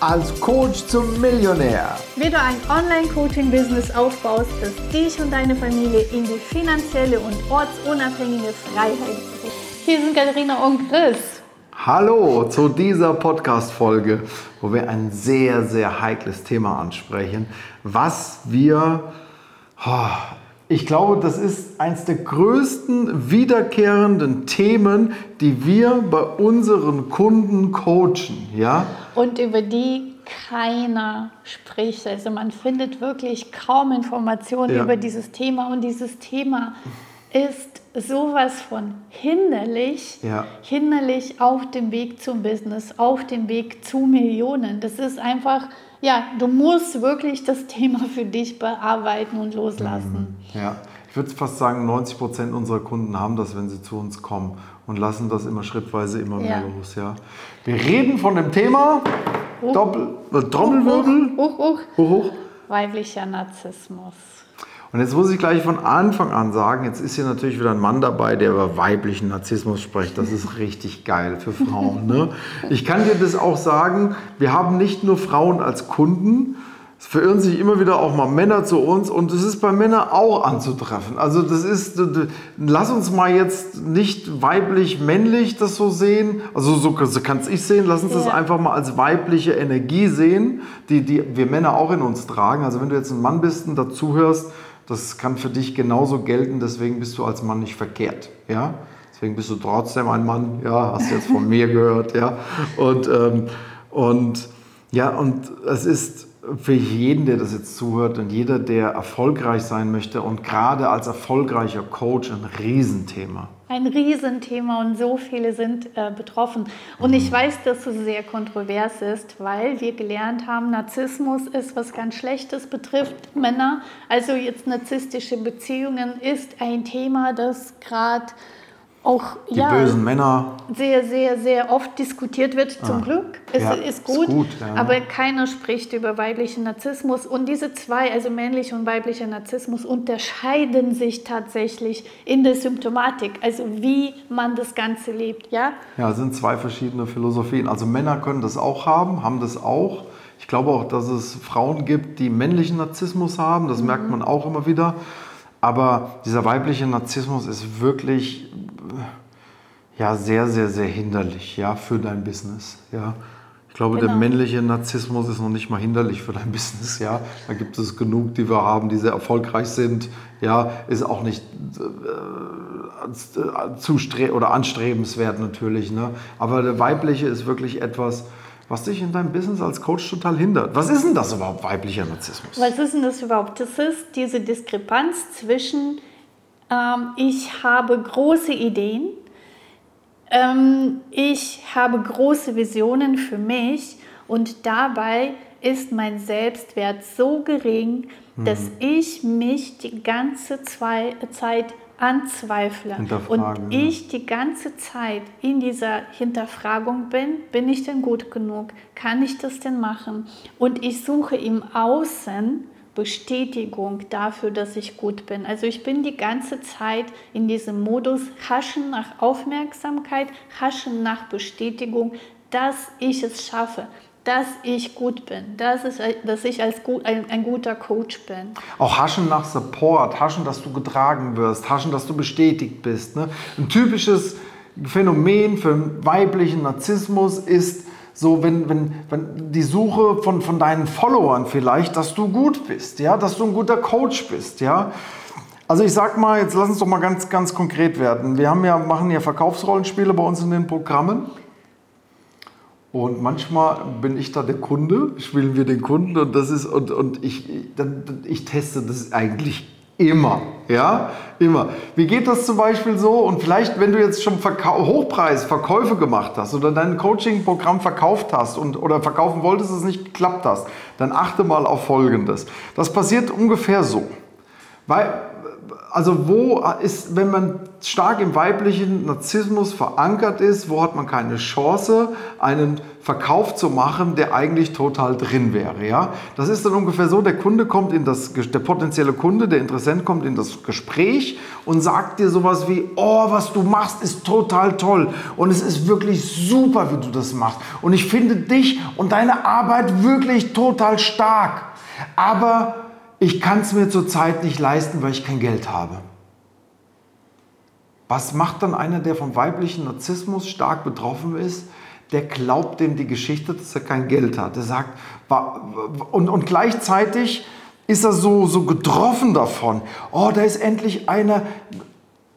als Coach zum Millionär. Wie du ein Online-Coaching-Business aufbaust, das dich und deine Familie in die finanzielle und ortsunabhängige Freiheit bringt. Hier sind Katharina und Chris. Hallo zu dieser Podcast-Folge, wo wir ein sehr, sehr heikles Thema ansprechen, was wir oh, ich glaube, das ist eines der größten wiederkehrenden Themen, die wir bei unseren Kunden coachen. Ja? Und über die keiner spricht. Also man findet wirklich kaum Informationen ja. über dieses Thema und dieses Thema ist sowas von hinderlich, ja. hinderlich auf dem Weg zum Business, auf dem Weg zu Millionen. Das ist einfach ja, du musst wirklich das Thema für dich bearbeiten und loslassen. Mhm. Ja, ich würde fast sagen, 90 Prozent unserer Kunden haben das, wenn sie zu uns kommen und lassen das immer schrittweise immer mehr ja. los. Ja. Wir reden von dem Thema Doppel, äh, Trommelwirbel. Hoch. hoch. Weiblicher Narzissmus. Und jetzt muss ich gleich von Anfang an sagen, jetzt ist hier natürlich wieder ein Mann dabei, der über weiblichen Narzissmus spricht. Das ist richtig geil für Frauen. Ne? Ich kann dir das auch sagen, wir haben nicht nur Frauen als Kunden, es verirren sich immer wieder auch mal Männer zu uns und es ist bei Männern auch anzutreffen. Also das ist, lass uns mal jetzt nicht weiblich-männlich das so sehen, also so, kann es ich sehen, lass uns ja. das einfach mal als weibliche Energie sehen, die, die wir Männer auch in uns tragen. Also wenn du jetzt ein Mann bist und dazuhörst, das kann für dich genauso gelten, deswegen bist du als Mann nicht verkehrt. Ja? Deswegen bist du trotzdem ein Mann, ja, hast du jetzt von mir gehört, ja. Und, ähm, und ja, und es ist für jeden, der das jetzt zuhört und jeder, der erfolgreich sein möchte und gerade als erfolgreicher Coach ein Riesenthema. Ein Riesenthema und so viele sind äh, betroffen. Und ich mhm. weiß, dass es sehr kontrovers ist, weil wir gelernt haben, Narzissmus ist was ganz Schlechtes, betrifft Männer. Also jetzt narzisstische Beziehungen ist ein Thema, das gerade auch die ja, bösen Männer sehr, sehr, sehr oft diskutiert wird. Zum ah. Glück. Es ja, ist gut, ist gut ja. aber keiner spricht über weiblichen Narzissmus. Und diese zwei, also männlicher und weiblicher Narzissmus, unterscheiden sich tatsächlich in der Symptomatik, also wie man das Ganze lebt. Ja, ja sind zwei verschiedene Philosophien. Also Männer können das auch haben, haben das auch. Ich glaube auch, dass es Frauen gibt, die männlichen Narzissmus haben. Das mhm. merkt man auch immer wieder. Aber dieser weibliche Narzissmus ist wirklich ja, sehr, sehr, sehr hinderlich ja, für dein Business. Ja. Ich glaube, genau. der männliche Narzissmus ist noch nicht mal hinderlich für dein Business. Ja. Da gibt es genug, die wir haben, die sehr erfolgreich sind. Ja, ist auch nicht äh, zu oder anstrebenswert natürlich. Ne. Aber der weibliche ist wirklich etwas, was dich in deinem Business als Coach total hindert. Was ist denn das überhaupt, weiblicher Narzissmus? Was ist denn das überhaupt? Das ist diese Diskrepanz zwischen, ähm, ich habe große Ideen, ähm, ich habe große Visionen für mich und dabei ist mein Selbstwert so gering, dass mhm. ich mich die ganze Zeit anzweifle und ich die ganze Zeit in dieser Hinterfragung bin, bin ich denn gut genug? Kann ich das denn machen? Und ich suche im Außen Bestätigung dafür, dass ich gut bin. Also ich bin die ganze Zeit in diesem Modus Haschen nach Aufmerksamkeit, Haschen nach Bestätigung, dass ich es schaffe, dass ich gut bin, dass, es, dass ich als gut, ein, ein, guter Coach bin. Auch Haschen nach Support, Haschen, dass du getragen wirst, Haschen, dass du bestätigt bist. Ne? Ein typisches Phänomen für weiblichen Narzissmus ist so, wenn, wenn, wenn die Suche von, von deinen Followern vielleicht, dass du gut bist, ja, dass du ein guter Coach bist, ja. Also ich sag mal, jetzt lass uns doch mal ganz, ganz konkret werden. Wir haben ja, machen ja Verkaufsrollenspiele bei uns in den Programmen. Und manchmal bin ich da der Kunde, spielen wir den Kunden und das ist, und, und ich, ich teste das eigentlich immer. Ja, immer. Wie geht das zum Beispiel so? Und vielleicht, wenn du jetzt schon Verkau Hochpreisverkäufe gemacht hast oder dein Coaching-Programm verkauft hast und, oder verkaufen wolltest, es nicht geklappt hast, dann achte mal auf Folgendes. Das passiert ungefähr so. Weil also wo ist, wenn man stark im weiblichen Narzissmus verankert ist, wo hat man keine Chance, einen Verkauf zu machen, der eigentlich total drin wäre. Ja? Das ist dann ungefähr so, der Kunde kommt in das, der potenzielle Kunde, der Interessent kommt in das Gespräch und sagt dir sowas wie, oh, was du machst, ist total toll und es ist wirklich super, wie du das machst und ich finde dich und deine Arbeit wirklich total stark, aber ich kann es mir zurzeit nicht leisten, weil ich kein Geld habe. Was macht dann einer, der vom weiblichen Narzissmus stark betroffen ist? Der glaubt dem die Geschichte, dass er kein Geld hat. Der sagt, und, und gleichzeitig ist er so, so getroffen davon. Oh, da ist endlich einer,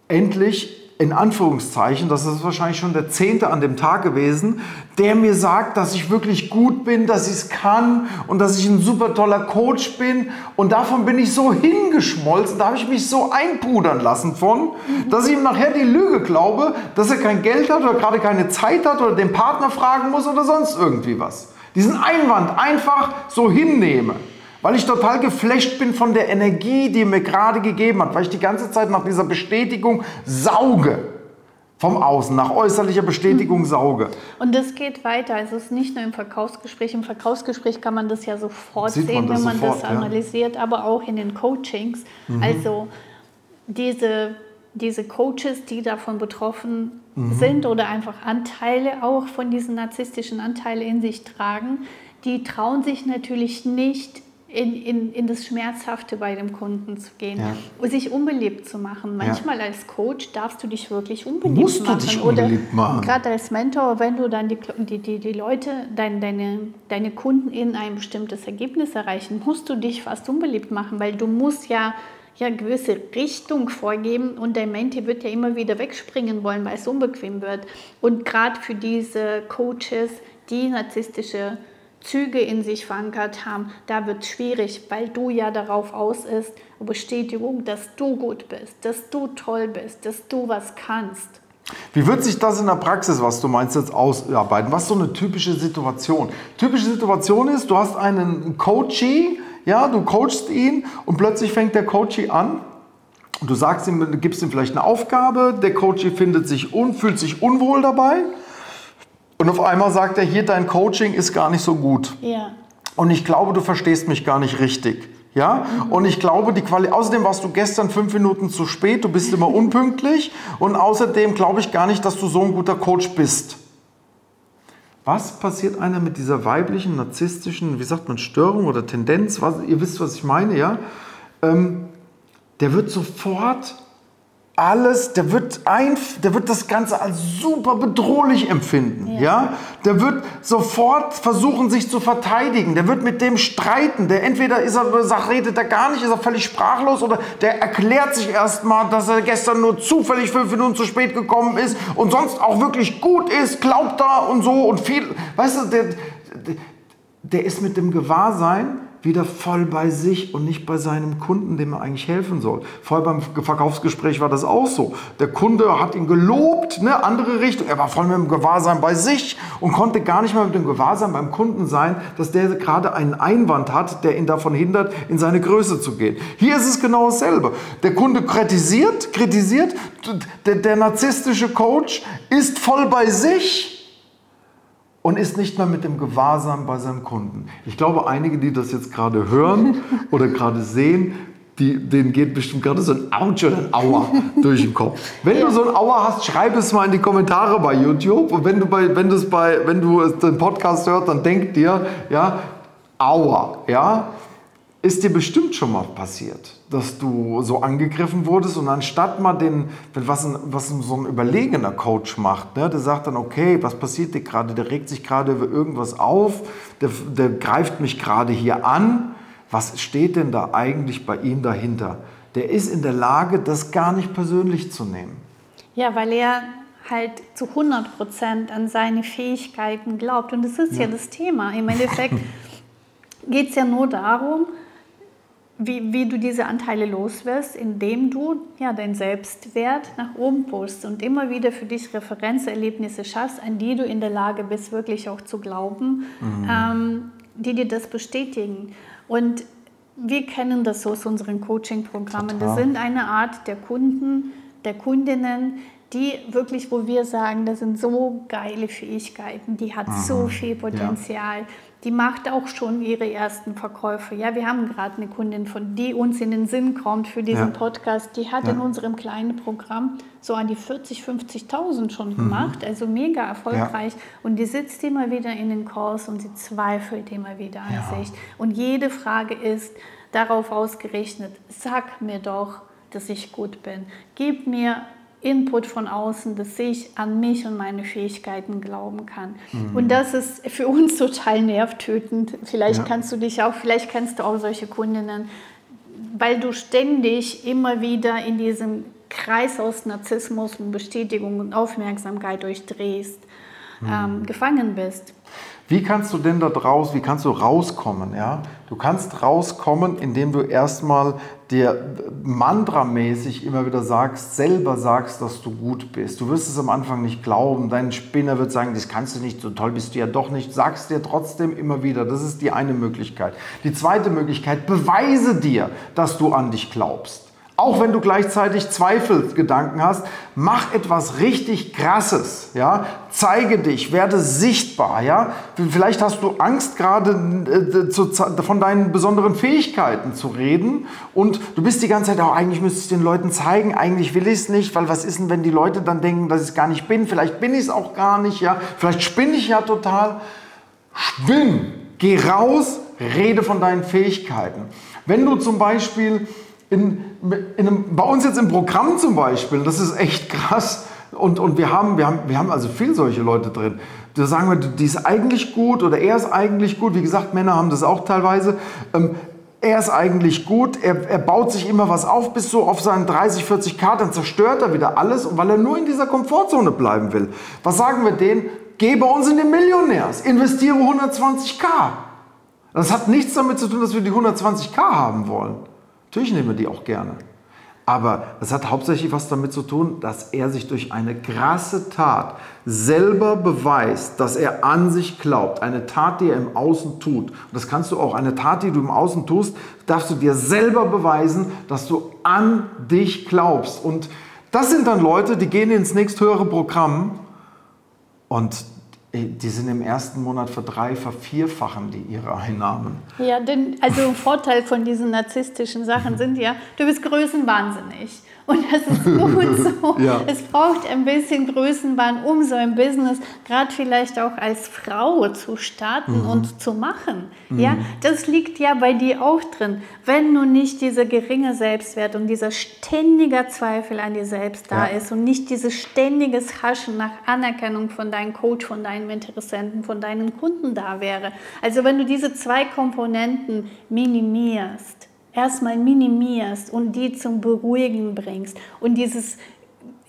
endlich in Anführungszeichen, das ist wahrscheinlich schon der zehnte an dem Tag gewesen, der mir sagt, dass ich wirklich gut bin, dass ich es kann und dass ich ein super toller Coach bin. Und davon bin ich so hingeschmolzen, da habe ich mich so einpudern lassen von, dass ich ihm nachher die Lüge glaube, dass er kein Geld hat oder gerade keine Zeit hat oder den Partner fragen muss oder sonst irgendwie was. Diesen Einwand einfach so hinnehme. Weil ich total geflasht bin von der Energie, die mir gerade gegeben hat, weil ich die ganze Zeit nach dieser Bestätigung sauge. Vom Außen, nach äußerlicher Bestätigung sauge. Und das geht weiter. Es ist nicht nur im Verkaufsgespräch. Im Verkaufsgespräch kann man das ja sofort Sieht sehen, man wenn man sofort, das analysiert, ja. aber auch in den Coachings. Mhm. Also diese, diese Coaches, die davon betroffen mhm. sind oder einfach Anteile auch von diesen narzisstischen Anteilen in sich tragen, die trauen sich natürlich nicht in, in, in das Schmerzhafte bei dem Kunden zu gehen ja. und sich unbeliebt zu machen. Manchmal ja. als Coach darfst du dich wirklich unbeliebt Musst machen. Du dich unbeliebt machen. gerade als Mentor, wenn du dann die, die, die, die Leute, dein, deine, deine Kunden in ein bestimmtes Ergebnis erreichen, musst du dich fast unbeliebt machen, weil du musst ja ja gewisse Richtung vorgeben und der Menti wird ja immer wieder wegspringen wollen, weil es unbequem wird. Und gerade für diese Coaches, die narzisstische Züge in sich verankert haben, da wird es schwierig, weil du ja darauf aus ist, Bestätigung, dass du gut bist, dass du toll bist, dass du was kannst. Wie wird sich das in der Praxis, was du meinst, jetzt ausarbeiten? Was ist so eine typische Situation? Typische Situation ist, du hast einen Coachee, ja, du coachst ihn und plötzlich fängt der Coachee an und du sagst ihm, gibst ihm vielleicht eine Aufgabe, der Coachee findet sich un, fühlt sich unwohl dabei und auf einmal sagt er, hier, dein Coaching ist gar nicht so gut. Ja. Und ich glaube, du verstehst mich gar nicht richtig. Ja? Mhm. Und ich glaube, die Quali außerdem warst du gestern fünf Minuten zu spät, du bist immer unpünktlich und außerdem glaube ich gar nicht, dass du so ein guter Coach bist. Was passiert einer mit dieser weiblichen, narzisstischen, wie sagt man, Störung oder Tendenz? Was, ihr wisst, was ich meine, ja? Ähm, der wird sofort alles, der wird, ein, der wird das Ganze als super bedrohlich empfinden. Ja. ja. Der wird sofort versuchen, sich zu verteidigen. Der wird mit dem streiten. Der entweder ist er, sagt, redet er gar nicht, ist er völlig sprachlos oder der erklärt sich erstmal, dass er gestern nur zufällig fünf Minuten zu spät gekommen ist und sonst auch wirklich gut ist, glaubt da und so und viel. Weißt du, der, der, der ist mit dem Gewahrsein, wieder voll bei sich und nicht bei seinem Kunden, dem er eigentlich helfen soll. Vorher beim Verkaufsgespräch war das auch so. Der Kunde hat ihn gelobt, ne, andere Richtung. Er war voll mit dem Gewahrsein bei sich und konnte gar nicht mehr mit dem Gewahrsein beim Kunden sein, dass der gerade einen Einwand hat, der ihn davon hindert, in seine Größe zu gehen. Hier ist es genau dasselbe. Der Kunde kritisiert, kritisiert, der, der narzisstische Coach ist voll bei sich und ist nicht mehr mit dem Gewahrsam bei seinem Kunden. Ich glaube, einige, die das jetzt gerade hören oder gerade sehen, die, denen geht bestimmt gerade so ein Autsch oder ein Aua durch den Kopf. Wenn ja. du so ein Aua hast, schreib es mal in die Kommentare bei YouTube. Und wenn du, bei, wenn bei, wenn du den Podcast hörst, dann denk dir, ja, Aua, ja ist dir bestimmt schon mal passiert, dass du so angegriffen wurdest und anstatt mal den, was, ein, was so ein überlegener Coach macht, ne, der sagt dann, okay, was passiert dir gerade, der regt sich gerade über irgendwas auf, der, der greift mich gerade hier an, was steht denn da eigentlich bei ihm dahinter? Der ist in der Lage, das gar nicht persönlich zu nehmen. Ja, weil er halt zu 100 Prozent an seine Fähigkeiten glaubt. Und das ist ja, ja das Thema. Im Endeffekt geht es ja nur darum, wie, wie du diese Anteile loswirst, indem du ja, deinen Selbstwert nach oben pusht und immer wieder für dich Referenzerlebnisse schaffst, an die du in der Lage bist, wirklich auch zu glauben, mhm. ähm, die dir das bestätigen. Und wir kennen das aus unseren Coaching-Programmen. Das sind eine Art der Kunden, der Kundinnen, die wirklich, wo wir sagen, das sind so geile Fähigkeiten, die hat Aha. so viel Potenzial. Ja. Die macht auch schon ihre ersten Verkäufe. Ja, wir haben gerade eine Kundin, von die uns in den Sinn kommt für diesen ja. Podcast. Die hat ja. in unserem kleinen Programm so an die 40, 50.000 schon mhm. gemacht, also mega erfolgreich. Und die sitzt immer wieder in den Calls und sie zweifelt immer wieder an sich. Und jede Frage ist darauf ausgerichtet: Sag mir doch, dass ich gut bin. Gib mir Input von außen, dass ich an mich und meine Fähigkeiten glauben kann. Mhm. Und das ist für uns total nervtötend. Vielleicht ja. kannst du dich auch, vielleicht kennst du auch solche Kundinnen, weil du ständig immer wieder in diesem Kreis aus Narzissmus und Bestätigung und Aufmerksamkeit durchdrehst, mhm. ähm, gefangen bist. Wie kannst du denn da draus, wie kannst du rauskommen? Ja? Du kannst rauskommen, indem du erstmal dir mantramäßig immer wieder sagst, selber sagst, dass du gut bist. Du wirst es am Anfang nicht glauben. Dein Spinner wird sagen, das kannst du nicht, so toll bist du ja doch nicht. Sagst dir trotzdem immer wieder. Das ist die eine Möglichkeit. Die zweite Möglichkeit, beweise dir, dass du an dich glaubst. Auch wenn du gleichzeitig Zweifelgedanken hast, mach etwas richtig Krasses. Ja? Zeige dich, werde sichtbar. Ja? Vielleicht hast du Angst, gerade äh, von deinen besonderen Fähigkeiten zu reden. Und du bist die ganze Zeit, oh, eigentlich müsste ich den Leuten zeigen, eigentlich will ich es nicht, weil was ist denn, wenn die Leute dann denken, dass ich es gar nicht bin? Vielleicht bin ich es auch gar nicht. Ja? Vielleicht spinne ich ja total. Schwimm, geh raus, rede von deinen Fähigkeiten. Wenn du zum Beispiel in, in einem, bei uns jetzt im Programm zum Beispiel, das ist echt krass, und, und wir, haben, wir, haben, wir haben also viel solche Leute drin. Da sagen wir, die ist eigentlich gut oder er ist eigentlich gut. Wie gesagt, Männer haben das auch teilweise. Ähm, er ist eigentlich gut, er, er baut sich immer was auf bis so auf seinen 30, 40 K, dann zerstört er wieder alles, weil er nur in dieser Komfortzone bleiben will. Was sagen wir denen? Geh bei uns in den Millionärs, investiere 120k. Das hat nichts damit zu tun, dass wir die 120k haben wollen. Natürlich nehmen wir die auch gerne. Aber es hat hauptsächlich was damit zu tun, dass er sich durch eine krasse Tat selber beweist, dass er an sich glaubt. Eine Tat, die er im Außen tut. Und das kannst du auch. Eine Tat, die du im Außen tust, darfst du dir selber beweisen, dass du an dich glaubst. Und das sind dann Leute, die gehen ins nächsthöhere Programm und die sind im ersten Monat verdrei, vervierfachen die ihre Einnahmen. Ja, denn also ein Vorteil von diesen narzisstischen Sachen sind ja, du bist größenwahnsinnig. Und das ist gut so. ja. Es braucht ein bisschen Größenwahn, um so ein Business gerade vielleicht auch als Frau zu starten mhm. und zu machen. Mhm. Ja, das liegt ja bei dir auch drin. Wenn nun nicht dieser geringe Selbstwert und dieser ständige Zweifel an dir selbst da ja. ist und nicht dieses ständiges Haschen nach Anerkennung von deinem Coach, von deinen Interessenten, von deinen Kunden da wäre. Also wenn du diese zwei Komponenten minimierst, erstmal minimierst und die zum Beruhigen bringst und dieses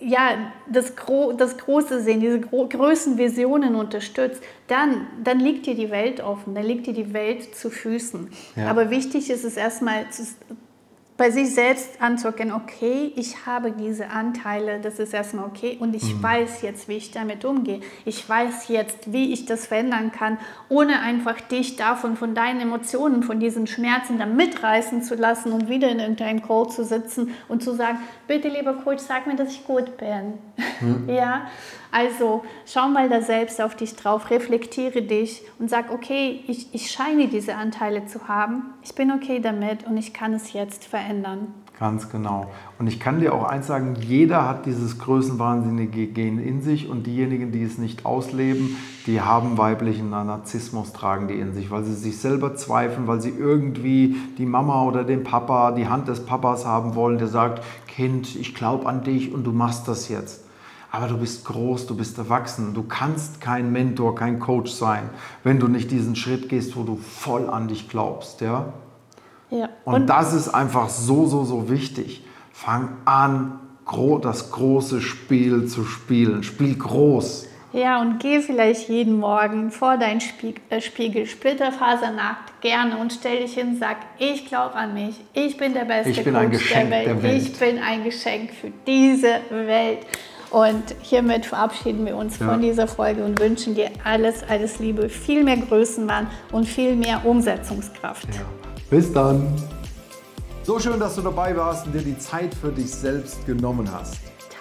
ja, das, Gro das große Sehen, diese Gro Größenvisionen unterstützt, dann, dann liegt dir die Welt offen, dann liegt dir die Welt zu Füßen. Ja. Aber wichtig ist es erstmal zu, bei sich selbst anzuerkennen, okay, ich habe diese Anteile, das ist erstmal okay und ich mhm. weiß jetzt, wie ich damit umgehe. Ich weiß jetzt, wie ich das verändern kann, ohne einfach dich davon, von deinen Emotionen, von diesen Schmerzen da mitreißen zu lassen und wieder in irgendeinem Call zu sitzen und zu sagen, bitte lieber Coach, sag mir, dass ich gut bin. Mhm. ja, also schau mal da selbst auf dich drauf, reflektiere dich und sag, okay, ich, ich scheine diese Anteile zu haben, ich bin okay damit und ich kann es jetzt verändern. Ganz genau. Und ich kann dir auch eins sagen, jeder hat dieses größenwahnsinnige Gen in sich und diejenigen, die es nicht ausleben, die haben weiblichen Narzissmus, tragen die in sich, weil sie sich selber zweifeln, weil sie irgendwie die Mama oder den Papa, die Hand des Papas haben wollen, der sagt, Kind, ich glaube an dich und du machst das jetzt aber du bist groß, du bist erwachsen. Du kannst kein Mentor, kein Coach sein, wenn du nicht diesen Schritt gehst, wo du voll an dich glaubst. Ja? Ja. Und, und das ist einfach so, so, so wichtig. Fang an, das große Spiel zu spielen. Spiel groß. Ja, und geh vielleicht jeden Morgen vor deinen äh, Spiegel, splitterfasernackt, gerne und stell dich hin und sag, ich glaube an mich, ich bin der beste ich bin Coach ein Geschenk der Welt. der Welt, ich bin ein Geschenk für diese Welt. Und hiermit verabschieden wir uns ja. von dieser Folge und wünschen dir alles, alles Liebe, viel mehr Größenwahn und viel mehr Umsetzungskraft. Ja. Bis dann. So schön, dass du dabei warst und dir die Zeit für dich selbst genommen hast.